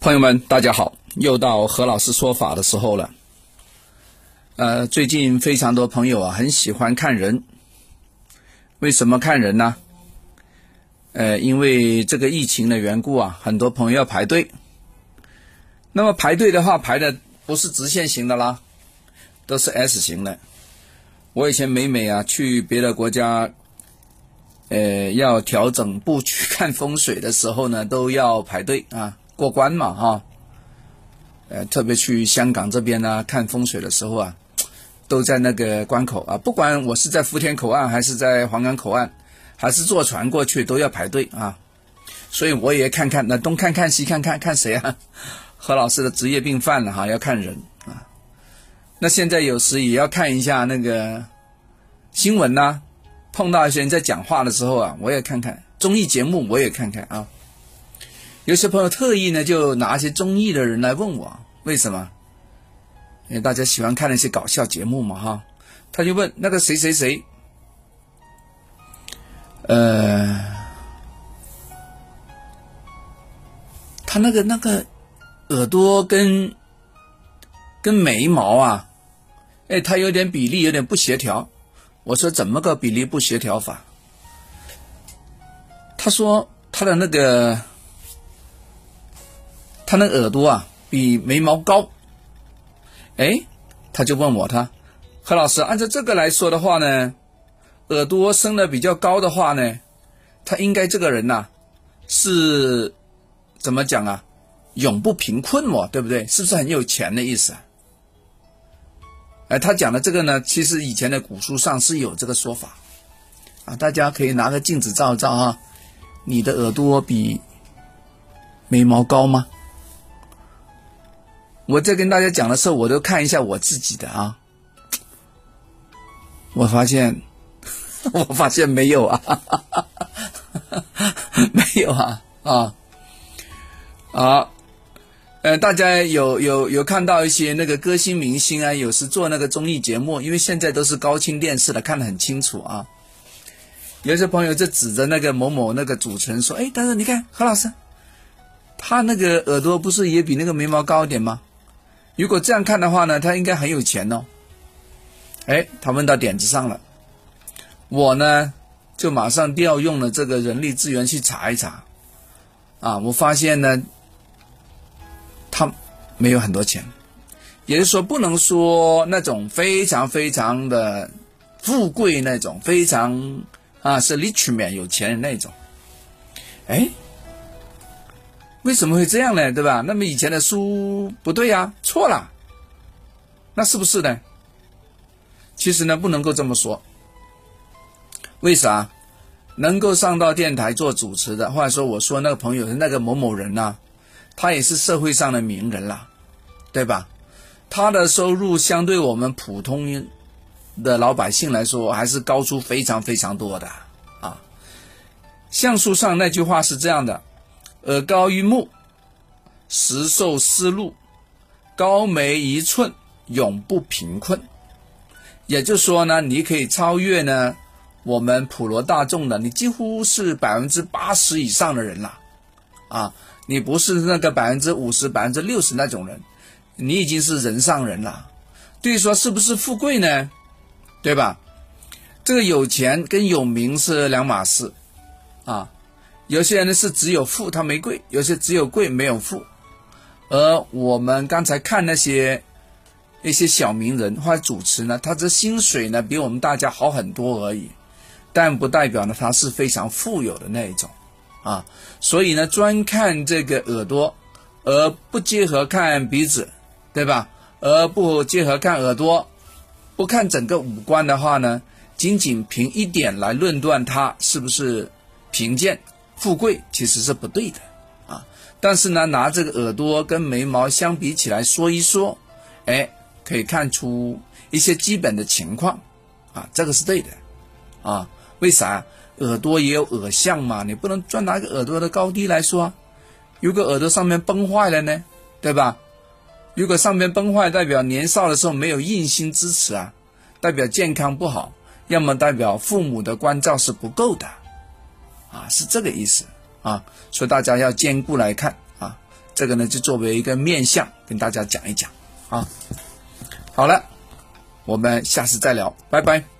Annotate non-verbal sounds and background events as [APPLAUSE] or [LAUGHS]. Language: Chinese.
朋友们，大家好！又到何老师说法的时候了。呃，最近非常多朋友啊，很喜欢看人。为什么看人呢？呃，因为这个疫情的缘故啊，很多朋友要排队。那么排队的话，排的不是直线型的啦，都是 S 型的。我以前每每啊去别的国家，呃，要调整布局 [LAUGHS] 看风水的时候呢，都要排队啊。过关嘛，哈，呃，特别去香港这边呢，看风水的时候啊，都在那个关口啊，不管我是在福田口岸，还是在黄冈口岸，还是坐船过去，都要排队啊。所以我也看看，那东看看西看看，看谁啊？[LAUGHS] 何老师的职业病犯了哈，要看人啊。那现在有时也要看一下那个新闻呐，碰到一些人在讲话的时候啊，我也看看综艺节目，我也看看啊。有些朋友特意呢，就拿一些综艺的人来问我为什么？因为大家喜欢看那些搞笑节目嘛，哈。他就问那个谁谁谁，呃，他那个那个耳朵跟跟眉毛啊，哎，他有点比例有点不协调。我说怎么个比例不协调法？他说他的那个。他那耳朵啊，比眉毛高，哎，他就问我他何老师，按照这个来说的话呢，耳朵生的比较高的话呢，他应该这个人呐，是怎么讲啊？永不贫困哦，对不对？是不是很有钱的意思啊？哎，他讲的这个呢，其实以前的古书上是有这个说法啊，大家可以拿个镜子照一照哈，你的耳朵比眉毛高吗？我在跟大家讲的时候，我都看一下我自己的啊，我发现，[LAUGHS] 我发现没有啊，[LAUGHS] 没有啊。啊，啊，呃，大家有有有看到一些那个歌星明星啊，有时做那个综艺节目，因为现在都是高清电视的，看得很清楚啊。有些朋友就指着那个某某那个主持人说：“哎，但是你看何老师，他那个耳朵不是也比那个眉毛高一点吗？”如果这样看的话呢，他应该很有钱哦。哎，他问到点子上了，我呢就马上调用了这个人力资源去查一查，啊，我发现呢，他没有很多钱，也就是说不能说那种非常非常的富贵那种，非常啊是 rich man 有钱人那种，哎。为什么会这样呢？对吧？那么以前的书不对呀，错了。那是不是呢？其实呢，不能够这么说。为啥？能够上到电台做主持的，或者说我说那个朋友是那个某某人呢，他也是社会上的名人了，对吧？他的收入相对我们普通的老百姓来说，还是高出非常非常多的啊。相书上那句话是这样的。耳高于目，实受思路；高眉一寸，永不贫困。也就是说呢，你可以超越呢我们普罗大众的，你几乎是百分之八十以上的人了啊！你不是那个百分之五十、百分之六十那种人，你已经是人上人了。对于说是不是富贵呢？对吧？这个有钱跟有名是两码事啊。有些人呢是只有富他没贵，有些只有贵没有富，而我们刚才看那些一些小名人或者主持呢，他这薪水呢比我们大家好很多而已，但不代表呢他是非常富有的那一种啊。所以呢，专看这个耳朵，而不结合看鼻子，对吧？而不结合看耳朵，不看整个五官的话呢，仅仅凭一点来论断他是不是贫贱。富贵其实是不对的啊，但是呢，拿这个耳朵跟眉毛相比起来说一说，哎，可以看出一些基本的情况啊，这个是对的啊。为啥？耳朵也有耳相嘛，你不能专拿个耳朵的高低来说。如果耳朵上面崩坏了呢，对吧？如果上面崩坏，代表年少的时候没有印心支持啊，代表健康不好，要么代表父母的关照是不够的。啊，是这个意思啊，所以大家要兼顾来看啊。这个呢就作为一个面相跟大家讲一讲啊。好了，我们下次再聊，拜拜。